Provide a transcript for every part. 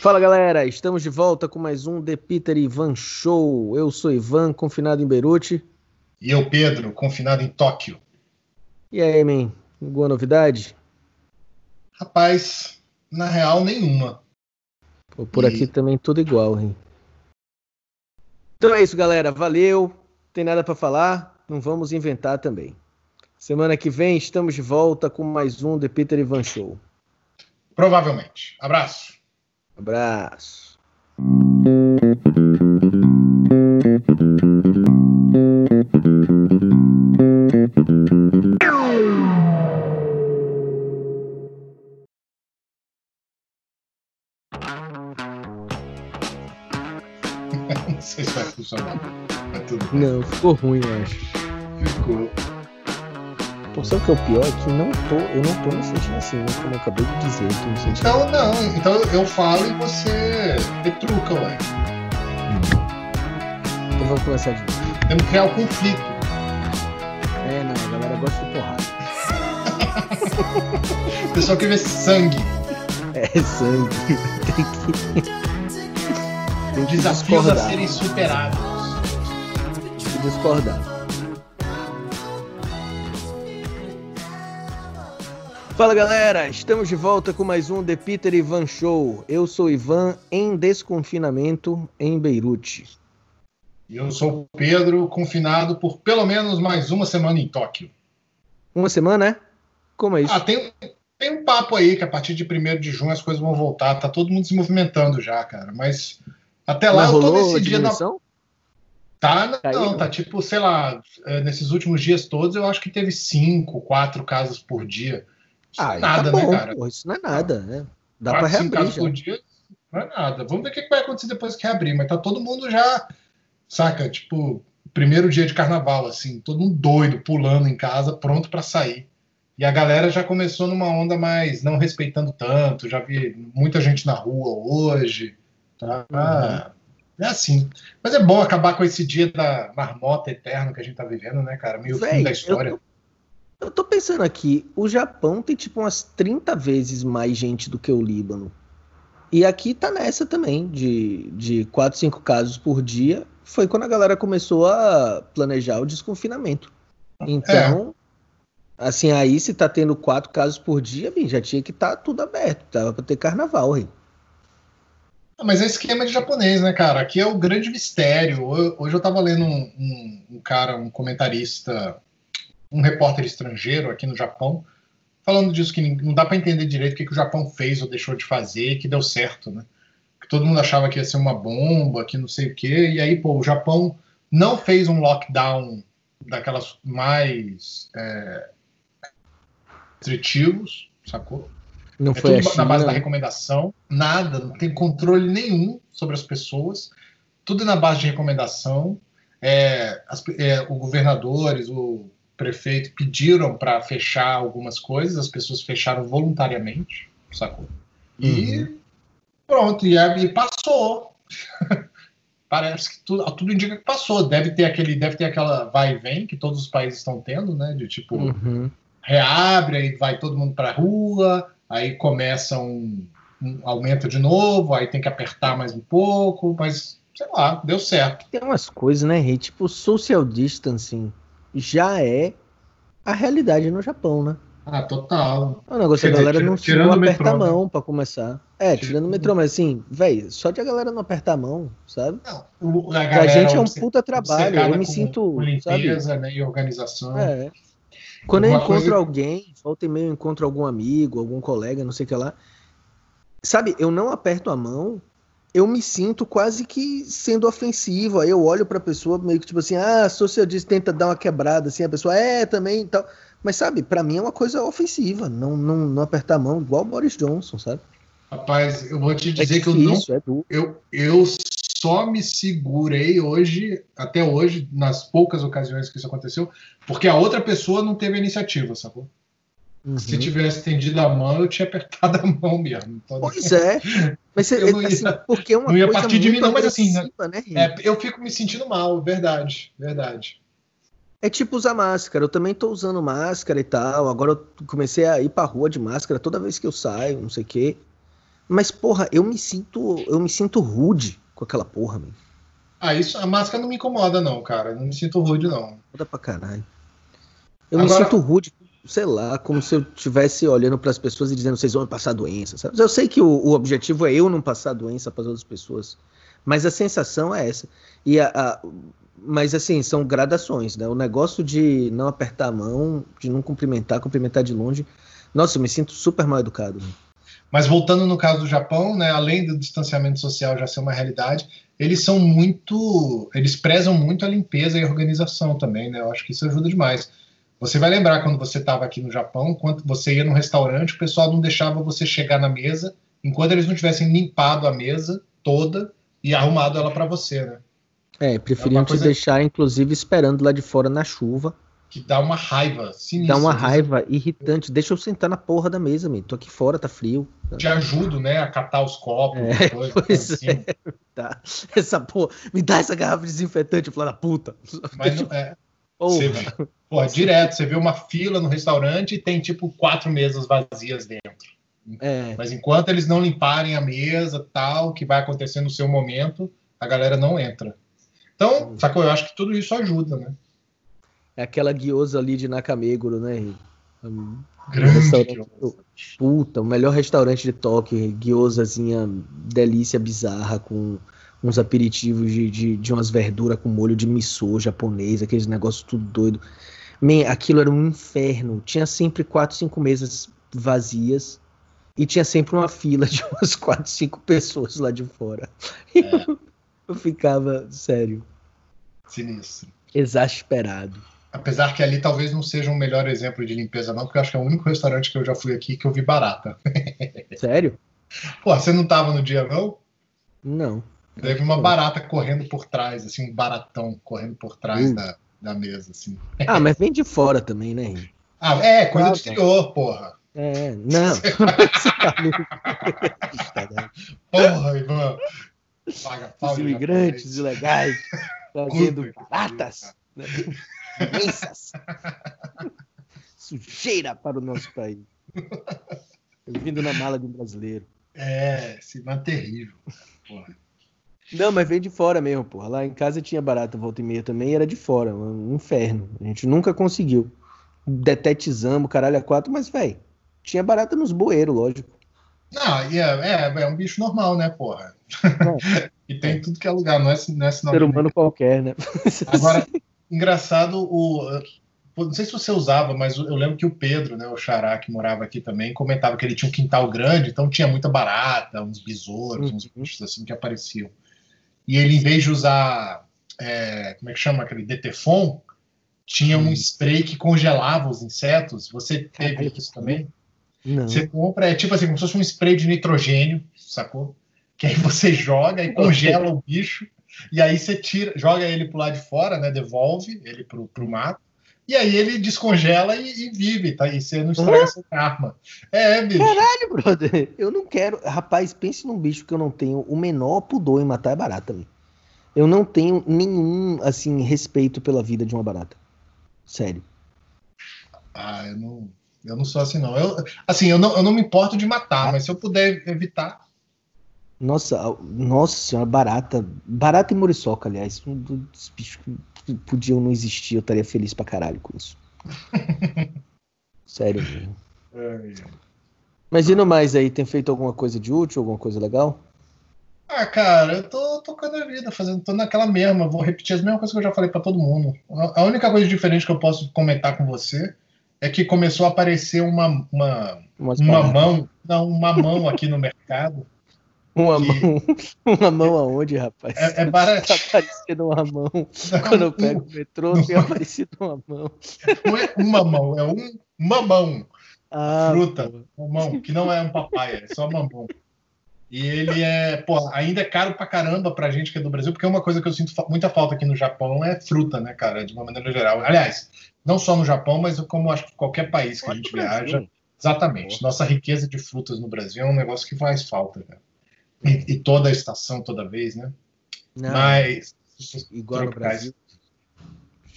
Fala galera, estamos de volta com mais um The Peter Ivan Show. Eu sou Ivan, confinado em Beirute. E eu, Pedro, confinado em Tóquio. E aí, man, alguma novidade? Rapaz, na real, nenhuma. Pô, por e... aqui também tudo igual, hein? Então é isso, galera. Valeu. Tem nada para falar? Não vamos inventar também. Semana que vem estamos de volta com mais um The Peter Ivan Show. Provavelmente. Abraço. Abraço. Não sei se vai funcionar. Não, ficou ruim, eu acho. Ficou. Pô, sabe o que é o pior? É que não tô, eu não tô me sentindo assim, né? como eu acabei de dizer, eu tô me sentindo. Então, não, então eu falo e você retruca, ué. Então vamos começar de novo. Temos que criar o um conflito. É, não, a galera gosta de porrada. o pessoal quer ver sangue. É, sangue. Tem que. Tem que Desafios discordar. a serem superados. Tem que discordar. Fala galera, estamos de volta com mais um The Peter Ivan Show. Eu sou Ivan em desconfinamento em Beirute. E eu sou o Pedro, confinado por pelo menos mais uma semana em Tóquio. Uma semana, é? Como é isso? Ah, tem, tem um papo aí que a partir de 1 de junho as coisas vão voltar. Tá todo mundo se movimentando já, cara. Mas até lá Mas eu tô da. Tá, não, Caiu, tá tipo, sei lá, é, nesses últimos dias todos eu acho que teve cinco, quatro casos por dia. Isso ah, é nada, tá bom, né, cara? Pô, isso não é nada, né? Dá para reabrir já. Por dia, não é nada. Vamos ver o que vai acontecer depois que reabrir. Mas tá todo mundo já, saca? Tipo, primeiro dia de carnaval, assim, todo mundo doido, pulando em casa, pronto para sair. E a galera já começou numa onda mais não respeitando tanto. Já vi muita gente na rua hoje. Tá? Uhum. É assim. Mas é bom acabar com esse dia da marmota eterna que a gente tá vivendo, né, cara? Meio Véi, fim da história. Eu, eu tô pensando aqui, o Japão tem tipo umas 30 vezes mais gente do que o Líbano. E aqui tá nessa também, de, de 4, 5 casos por dia. Foi quando a galera começou a planejar o desconfinamento. Então, é. assim, aí se tá tendo 4 casos por dia, bem, já tinha que estar tá tudo aberto. Tava pra ter carnaval, aí. Ah, mas é esquema de japonês, né, cara? Aqui é o grande mistério. Hoje eu tava lendo um, um, um cara, um comentarista um repórter estrangeiro aqui no Japão, falando disso, que não dá para entender direito o que, que o Japão fez ou deixou de fazer, que deu certo, né? Que todo mundo achava que ia ser uma bomba, que não sei o quê, e aí, pô, o Japão não fez um lockdown daquelas mais é, restritivos, sacou? Não é foi tudo na base da recomendação, nada, não tem controle nenhum sobre as pessoas, tudo na base de recomendação. É, as, é, os governadores, o prefeito pediram para fechar algumas coisas, as pessoas fecharam voluntariamente, sacou? E uhum. pronto, e, e passou. Parece que tudo, tudo indica que passou. Deve ter aquele, deve ter aquela vai e vem que todos os países estão tendo, né? De tipo uhum. reabre, aí vai todo mundo para rua, aí começa um, um aumento de novo, aí tem que apertar mais um pouco, mas sei lá, deu certo. Tem umas coisas, né, Rei? Tipo social distancing já é a realidade no Japão, né? Ah, total. O negócio Quer a galera dizer, não chegou a apertar a mão né? pra começar. É, tirando o metrô, mas assim, velho, só de a galera não apertar a mão, sabe? Não, o, a pra gente é um puta trabalho. Eu me com, sinto. Com limpeza, sabe? né? E organização. É. Quando eu encontro coisa... alguém, volta e meio eu encontro algum amigo, algum colega, não sei o que lá. Sabe, eu não aperto a mão eu me sinto quase que sendo ofensivo. Aí eu olho pra pessoa meio que tipo assim, ah, social tenta dar uma quebrada, assim, a pessoa é também e tal. Mas sabe, para mim é uma coisa ofensiva, não, não, não apertar a mão, igual o Boris Johnson, sabe? Rapaz, eu vou te é dizer é difícil, que eu não. É eu, eu só me segurei hoje, até hoje, nas poucas ocasiões que isso aconteceu, porque a outra pessoa não teve a iniciativa, sacou? Uhum. Se tivesse estendido a mão, eu tinha apertado a mão mesmo. Então, pois é. Mas eu não assim, ia, assim, porque é uma não ia partir de mim, não, mas assim, né, né é, eu fico me sentindo mal, verdade, verdade. É tipo usar máscara. Eu também tô usando máscara e tal. Agora eu comecei a ir pra rua de máscara toda vez que eu saio, não sei o quê. Mas, porra, eu me sinto. Eu me sinto rude com aquela porra, mano. Ah, isso, a máscara não me incomoda, não, cara. Não me sinto rude, não. Muda pra caralho. Eu Agora... me sinto rude, sei lá, como se eu estivesse olhando para as pessoas e dizendo vocês vão passar doença. Sabe? Eu sei que o, o, objetivo é eu não passar doença para as outras pessoas, mas a sensação é essa. E a, a, mas assim, são gradações, né? O negócio de não apertar a mão, de não cumprimentar, cumprimentar de longe. Nossa, eu me sinto super mal educado. Né? Mas voltando no caso do Japão, né, além do distanciamento social já ser uma realidade, eles são muito, eles prezam muito a limpeza e a organização também, né? Eu acho que isso ajuda demais. Você vai lembrar quando você estava aqui no Japão, quando você ia no restaurante, o pessoal não deixava você chegar na mesa enquanto eles não tivessem limpado a mesa toda e arrumado ela para você, né? É, preferiam é te deixar, inclusive, esperando lá de fora na chuva. Que dá uma raiva sinistra. Dá uma raiva irritante. Deixa eu sentar na porra da mesa, meu. Tô aqui fora, tá frio. Te ajudo, né, a catar os copos. É, coisa, pois assim. é. Tá. Essa porra, me dá essa garrafa desinfetante, filha da puta. Mas não, é, você, porra, direto, você vê uma fila no restaurante e tem tipo quatro mesas vazias dentro. É. Mas enquanto eles não limparem a mesa, tal, que vai acontecer no seu momento, a galera não entra. Então, sacou? Eu acho que tudo isso ajuda, né? É aquela guiosa ali de Nakameguro, né? Grande Puta, o melhor restaurante de Tóquio, guiosazinha delícia bizarra com uns aperitivos de, de, de umas verduras com molho de miso japonês, aqueles negócios tudo doido. Man, aquilo era um inferno. Tinha sempre quatro, cinco mesas vazias e tinha sempre uma fila de umas quatro, cinco pessoas lá de fora. É. Eu, eu ficava, sério. Sinistro. Exasperado. Apesar que ali talvez não seja um melhor exemplo de limpeza, não, porque eu acho que é o único restaurante que eu já fui aqui que eu vi barata. Sério? Pô, você não tava no dia, não? Não. Teve uma barata correndo por trás, assim, um baratão correndo por trás uh. da, da mesa, assim. Ah, mas vem de fora também, né? Ah, é, coisa ah, do exterior, porra. É, não. porra, Ivan. Paga pau Os imigrantes ilegais trazendo baratas, né? sujeira para o nosso país. Vindo na mala de um brasileiro. É, se é terrível. Porra. Não, mas veio de fora mesmo, porra. Lá em casa tinha barata volta e meia também e era de fora, um inferno. A gente nunca conseguiu. Detetizamos, caralho, a quatro, mas, velho, tinha barata nos bueiros, lógico. Não, é, é, é um bicho normal, né, porra? É. e tem tudo que é lugar, não é, não é Ser humano qualquer, né? Agora, engraçado, o, não sei se você usava, mas eu lembro que o Pedro, né, o Xará, que morava aqui também, comentava que ele tinha um quintal grande, então tinha muita barata, uns besouros, uhum. uns bichos assim que apareciam e ele, em vez de usar, é, como é que chama, aquele Detefon, tinha um spray que congelava os insetos. Você teve isso também? Não. Você compra, é tipo assim, como se fosse um spray de nitrogênio, sacou? Que aí você joga e congela o bicho, e aí você tira, joga ele pro lado de fora, né? Devolve ele pro, pro mato. E aí ele descongela e, e vive, tá? E você não estraga uhum. seu karma. É, bicho. Caralho, brother. Eu não quero. Rapaz, pense num bicho que eu não tenho o menor pudor em matar é barata, velho. Eu não tenho nenhum, assim, respeito pela vida de uma barata. Sério. Ah, eu não, eu não sou assim, não. Eu, assim, eu não, eu não me importo de matar, ah. mas se eu puder evitar. Nossa, nossa senhora, barata. Barata e muriçoca, aliás. Um dos bichos podiam não existir, eu estaria feliz pra caralho com isso. Sério mesmo. É. Mas e no mais aí, tem feito alguma coisa de útil, alguma coisa legal? Ah, cara, eu tô tocando a vida, fazendo, tô naquela mesma, vou repetir as mesmas coisas que eu já falei para todo mundo. A única coisa diferente que eu posso comentar com você é que começou a aparecer uma, uma, uma mão, não, uma mão aqui no mercado uma mão. Uma mão aonde, rapaz? É, é barato. Tá aparecendo uma mão. Não, Quando eu pego o metrô, não, tem aparecido uma mão. Não é uma mão, é um mamão. Ah, Fruta, mamão, que não é um papai, é só mamão. E ele é, pô, ainda é caro pra caramba pra gente que é do Brasil, porque é uma coisa que eu sinto muita falta aqui no Japão é fruta, né, cara, de uma maneira geral. Aliás, não só no Japão, mas como acho que qualquer país que a gente viaja. Exatamente. Nossa riqueza de frutas no Brasil é um negócio que faz falta, cara. E, e, toda a estação, toda vez, né? Não, Mas. Igual no Brasil.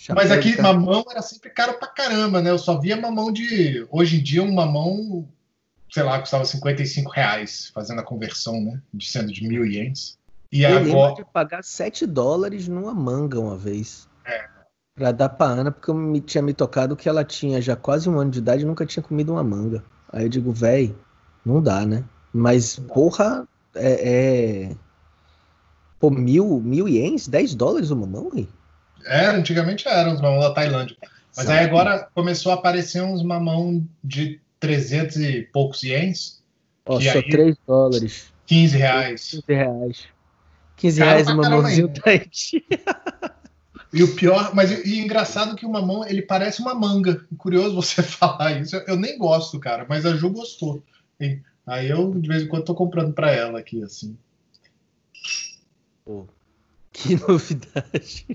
Mas aqui, mamão era sempre caro pra caramba, né? Eu só via mamão de. Hoje em dia, um mamão sei lá, custava 55 reais, fazendo a conversão, né? De sendo de mil ienes. E Eu agora. lembro de pagar 7 dólares numa manga uma vez. É. Pra dar pra Ana, porque eu me, tinha me tocado que ela tinha já quase um ano de idade e nunca tinha comido uma manga. Aí eu digo, véi, não dá, né? Mas, porra, é. é... Pô, mil, mil ienes? 10 dólares uma mão, hein? Era, antigamente eram os mamão da Tailândia. Mas aí agora começou a aparecer uns mamão de 300 e poucos ienes, Ó, só aí- 3 dólares. 15 reais. 15 reais. 15 Caro reais mãozinha ainda. Tahiti. E o pior, mas e, e engraçado que o mamão, ele parece uma manga. Curioso você falar isso. Eu, eu nem gosto, cara, mas a Ju gostou. Aí eu, de vez em quando, tô comprando pra ela aqui, assim. Pô, que novidade.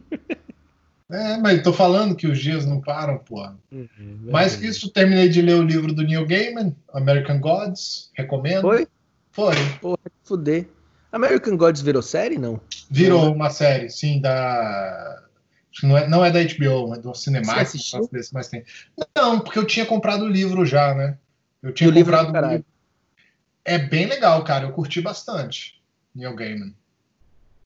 É, mas tô falando que os dias não param, porra. Mais que isso, terminei de ler o livro do Neil Gaiman, American Gods. Recomendo. Foi? Foi. Porra, que fuder. American Gods virou série, não? Virou uma série, sim, da. Não é, não é da HBO, é do Cinemax. Mas tem. Não, porque eu tinha comprado o livro já, né? Eu tinha é do comprado o livro. É bem legal, cara. Eu curti bastante. Neil Gaiman.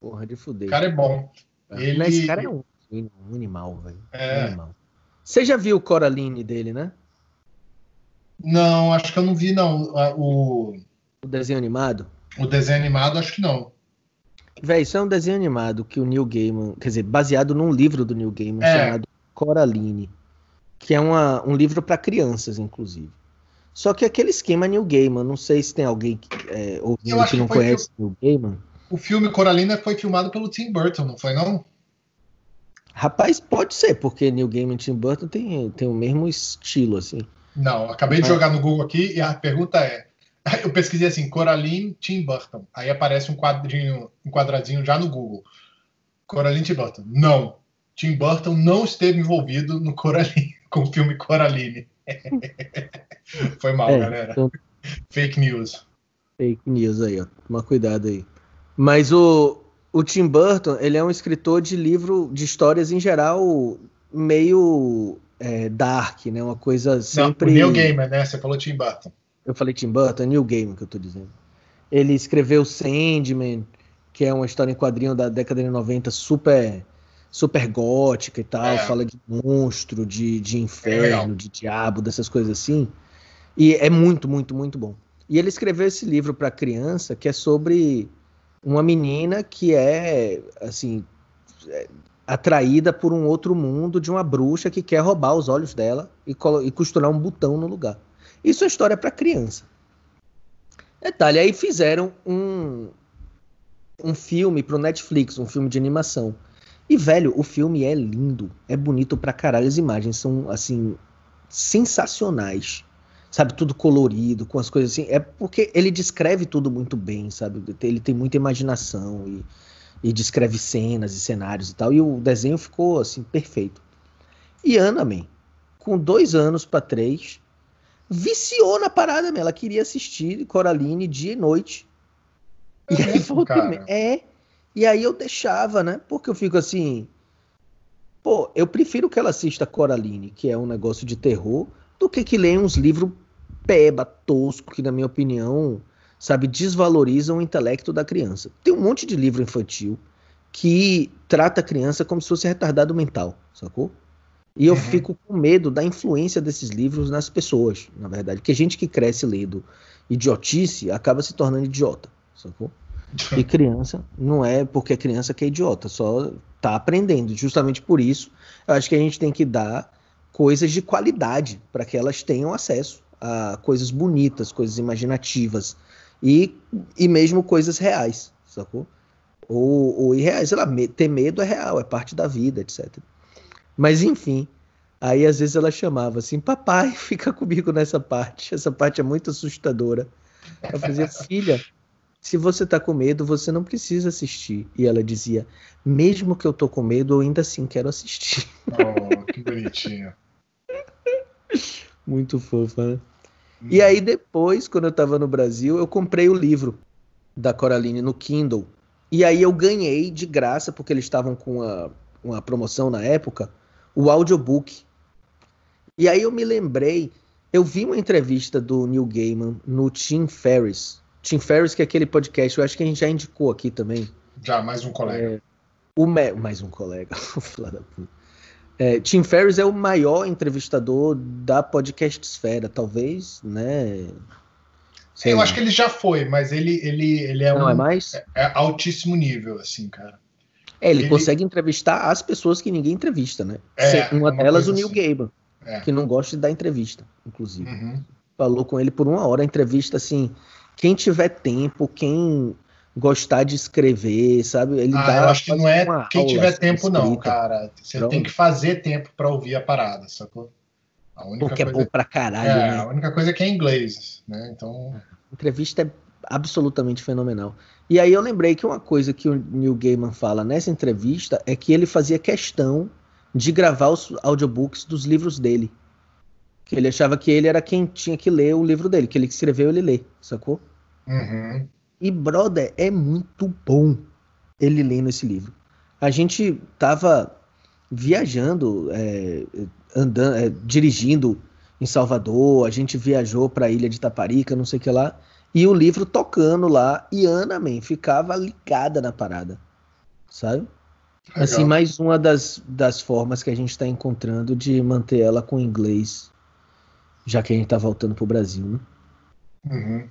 Porra, de O fuder. cara é bom. ele- Mas esse cara é um, um animal, velho. É. Um animal. Você já viu o Coraline dele, né? Não, acho que eu não vi, não. O, O desenho animado? o desenho animado, acho que não. Véi, isso é um desenho animado que o Neil Gaiman, quer dizer, baseado num livro do Neil Gaiman É. chamado Coraline, que é uma, um livro para crianças, inclusive. Só que aquele esquema Neil Gaiman, não sei se tem alguém que, é, ouvindo que que não foi conhece Neil Gaiman. O filme Coralina foi filmado pelo Tim Burton, não foi, não? Rapaz, pode ser, porque Neil Gaiman e Tim Burton tem, tem o mesmo estilo, assim. Não, acabei de jogar no Google aqui e a pergunta é. Eu pesquisei assim, Coraline Tim Burton. Aí aparece um quadrinho, um quadradinho já no Google. Coraline Tim Burton. Não. Tim Burton não esteve envolvido no Coraline, com o filme Coraline. Foi mal, É, galera. então- Fake news. Fake news aí, ó. Toma cuidado aí. Mas o, o Tim Burton, ele é um escritor de livro de histórias em geral meio é, dark, né? Uma coisa sempre. Não, o Neil Gaiman, né? Você falou Tim Burton. Eu falei Tim Burton, é Neil Gaiman que eu tô dizendo. Ele escreveu Sandman, que é uma história em quadrinho da década de 90 super super gótica e tal, É. fala de monstro, de, de legal. inferno, de diabo, dessas coisas assim. E é muito, muito, muito bom. E ele escreveu esse livro para criança que é sobre uma menina que é assim é, atraída por um outro mundo de uma bruxa que quer roubar os olhos dela e, e costurar um botão no lugar. Isso é história para criança. Detalhe, aí fizeram um, um filme pro Netflix, um filme de animação. E, velho, o filme é lindo, é bonito pra caralho. As imagens são, assim, sensacionais. Sabe, tudo colorido, com as coisas assim. É porque ele descreve tudo muito bem, sabe? Ele tem muita imaginação e, e descreve cenas e cenários e tal. E o desenho ficou, assim, perfeito. E Ana, man, com dois anos pra três, viciou na parada, man. Ela queria assistir Coraline dia e noite. É E aí volta É. E aí eu deixava, né? Porque eu fico assim. Pô, eu prefiro que ela assista Coraline, que é um negócio de terror, do que que leia uns livros peba, tosco, que na minha opinião, sabe, desvalorizam o intelecto da criança. Tem um monte de livro infantil que trata a criança como se fosse retardado mental, sacou? E eu Uhum. fico com medo da influência desses livros nas pessoas, na verdade. Porque gente que cresce lendo idiotice acaba se tornando idiota, sacou? E criança não é porque é criança que é idiota, só tá aprendendo. Justamente por isso, eu acho que a gente tem que dar coisas de qualidade para que elas tenham acesso a coisas bonitas, coisas imaginativas e, e mesmo coisas reais, sacou? Ou, ou irreais, sei lá, me- ter medo é real, é parte da vida, etc. Mas enfim, aí às vezes ela chamava assim, papai, fica comigo nessa parte, essa parte é muito assustadora. Eu fazia, filha, se você tá com medo, você não precisa assistir. E ela dizia, mesmo que eu tô com medo, eu ainda assim quero assistir. Oh, que bonitinho. Muito fofa, né? E aí depois, quando eu tava no Brasil, eu comprei o livro da Coraline no Kindle. E aí eu ganhei de graça, porque eles estavam com uma, uma promoção na época, o audiobook. E aí eu me lembrei Eu vi uma entrevista do Neil Gaiman no Tim Ferriss. Tim Ferriss, que é aquele podcast, eu acho que a gente já indicou aqui também. Já, mais um colega. É, o. Mais um colega, filho da puta. É, Tim Ferriss é o maior entrevistador da podcast esfera, talvez, né? Sei eu lá. acho que ele já foi, mas ele, ele, ele é Não um, é mais? É, é altíssimo nível, assim, cara. É, ele, ele, consegue entrevistar as pessoas que ninguém entrevista, né? É, uma, uma delas, o Neil assim. Gaiman, é. que não gosta de dar entrevista, inclusive. Uhum. Falou com ele por uma hora, a entrevista, assim, quem tiver tempo, quem gostar de escrever, sabe? Ele ah, eu acho que não é quem tiver tempo, escrita. não, cara. Você Pronto. tem que fazer tempo para ouvir a parada, sacou? A única Porque coisa... é bom pra caralho, é, né? A única coisa é que é inglês, né? Então. A entrevista é absolutamente fenomenal. E aí eu lembrei que uma coisa que o Neil Gaiman fala nessa entrevista é que ele fazia questão de gravar os audiobooks dos livros dele. Que ele achava que ele era quem tinha que ler o livro dele, que ele escreveu ele lê, sacou? Uhum. E, brother, é muito bom ele lendo esse livro. A gente tava viajando, é, andando, é, dirigindo em Salvador, a gente viajou para a ilha de Taparica, não sei o que lá, e o livro tocando lá, e Ana, man, ficava ligada na parada, sabe? Legal. Assim, mais uma das, das formas que a gente está encontrando de manter ela com inglês, já que a gente tá voltando pro Brasil, né? Uhum.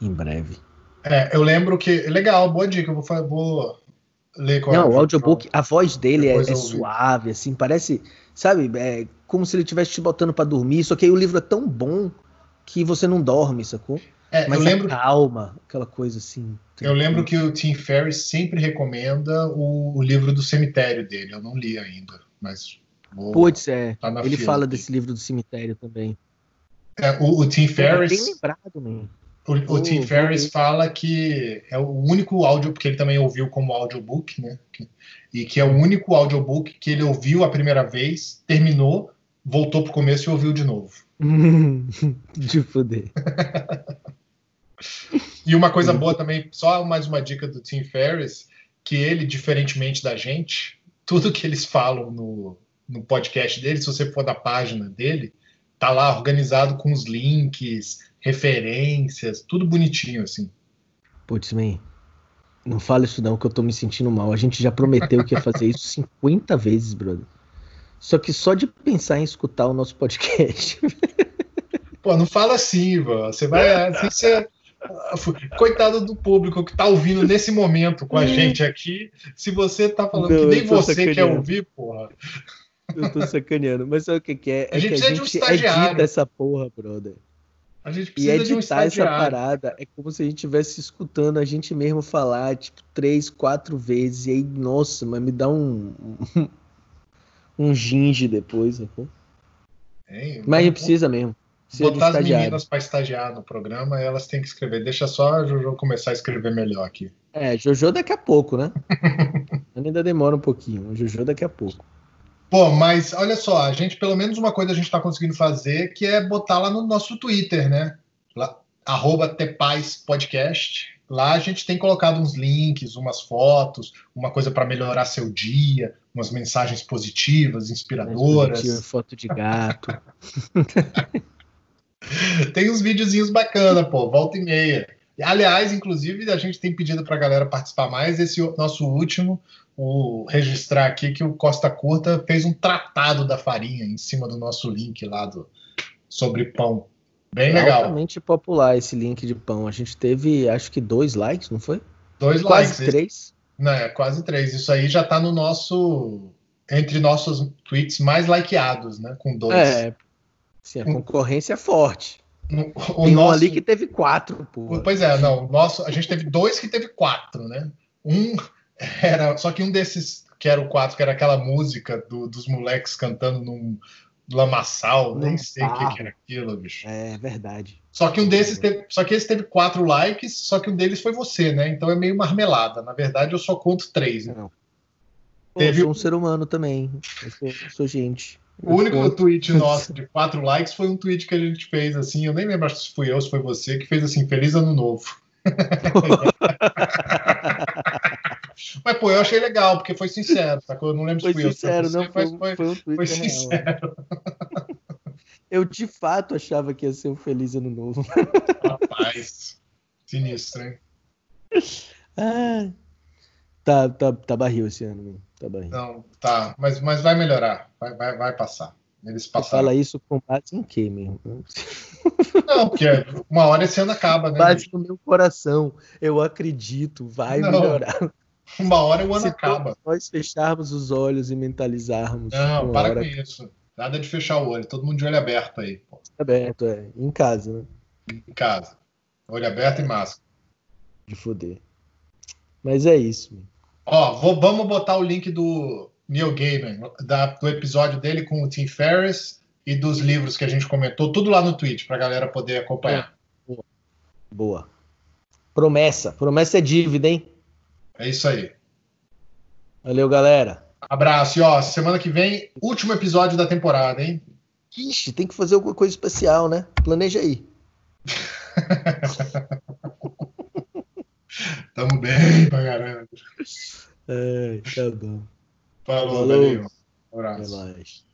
Em breve. É, eu lembro que. Legal, boa dica. Eu vou, vou ler qual Não, o audiobook, a voz dele é, é suave, assim, parece. Sabe, é como se ele estivesse te botando para dormir, só que aí o livro é tão bom que você não dorme, sacou? É, Mas eu lembro, calma, aquela coisa assim. Eu lembro que o Tim Ferriss sempre recomenda o, o, livro do cemitério dele. Eu não li ainda, mas. Putz, é. Tá ele fala aqui. desse livro do cemitério também. É, o, o Tim Ferriss. É bem lembrado. O, o Tim Ferriss fala que é o único áudio, porque ele também ouviu como audiobook, né? E que é o único audiobook que ele ouviu a primeira vez, terminou, voltou pro começo e ouviu de novo. de foder. e uma coisa boa também, só mais uma dica do Tim Ferriss, que ele, diferentemente da gente, tudo que eles falam no, no podcast dele, se você for da página dele, tá lá organizado com os links, referências, tudo bonitinho, assim. Putz, man, não fala isso não, que eu tô me sentindo mal. A gente já prometeu que ia fazer isso 50 vezes, brother. Só que só de pensar em escutar o nosso podcast. Pô, não fala assim, Ivan. Você vai. Você, coitado do público que tá ouvindo nesse momento com a gente aqui. Se você tá falando não, que nem você quer ouvir, porra. Eu tô sacaneando. Mas sabe o que, que é? É a gente que a gente um edita essa porra, brother. A gente precisa e editar um essa parada é como se a gente estivesse escutando a gente mesmo falar, tipo, três, quatro vezes. E aí, nossa, mas me dá um. um ginge depois, sacou? É, mas a gente precisa mesmo. Precisa botar as meninas para estagiar no programa, elas têm que escrever. Deixa só a Jojo começar a escrever melhor aqui. É, Jojo daqui a pouco, né? ainda demora um pouquinho. Jojo daqui a pouco. Pô, mas olha só, a gente, pelo menos uma coisa a gente está conseguindo fazer, que é botar lá no nosso Twitter, né? Lá, arroba Tepaz Podcast. Lá a gente tem colocado uns links, umas fotos, uma coisa para melhorar seu dia, umas mensagens positivas, inspiradoras. Positivo, foto de gato. tem uns videozinhos bacana, pô, volta e meia. Aliás, inclusive, a gente tem pedido para a galera participar mais. Esse nosso último o registrar aqui que o Costa Curta fez um tratado da farinha em cima do nosso link lá do, sobre pão. Bem é legal. Altamente popular esse link de pão. A gente teve, acho que dois likes, não foi? Dois quase likes. Quase três. Não, é quase três. Isso aí já está no nosso. Entre nossos tweets mais likeados, né? Com dois. É. Sim, a concorrência é forte. O Tem nosso... um ali que teve quatro, pô. Pois é, não. Nosso, a gente teve dois que teve quatro, né? Um era só que um desses que era o 4, que era aquela música do, dos moleques cantando num lamaçal, nem sei o que, que, era aquilo, bicho. É verdade. Só que um desses teve, só que esse teve quatro likes, só que um deles foi você, né? Então é meio marmelada. Na verdade, eu só conto três. Né? Não. Teve eu sou um ser humano também. Eu sou, eu sou gente. O único conto. tweet nosso de quatro likes foi um tweet que a gente fez assim. Eu nem lembro se fui eu, se foi você, que fez assim: Feliz Ano Novo. Mas, pô, eu achei legal, porque foi sincero, sacou? Eu não lembro se foi sincero, eu. Não, foi, foi, foi, um foi sincero. Eu de fato achava que ia ser um feliz ano novo. Rapaz, sinistro, hein? Ah, tá, tá, tá barril esse ano, tá barril. Não, tá, mas, mas vai melhorar, vai, vai, vai passar. Eles passaram. Você fala isso com base em quê, mesmo? Não, porque uma hora esse ano acaba, né? Base no meu coração. Eu acredito, vai Não, melhorar. Uma hora o ano Se acaba. nós fecharmos os olhos e mentalizarmos. Não, para hora... com isso. Nada de fechar o olho, todo mundo de olho aberto aí. Pô. Aberto, é. Em casa, né? Em casa. Olho aberto e máscara. De foder. Mas é isso. Ó, vou, vamos botar o link do Neil Gaiman, da, do episódio dele com o Tim Ferriss e dos livros que a gente comentou, tudo lá no Twitch, pra galera poder acompanhar. Boa. Boa. Promessa. Promessa é dívida, hein? É isso aí. Valeu, galera. Abraço. E ó, semana que vem, último episódio da temporada, hein? Ixi, tem que fazer alguma coisa especial, né? Planeja aí. Tamo bem pra caramba. É, tá bom. Falou, Falou. Um abraço. Até mais.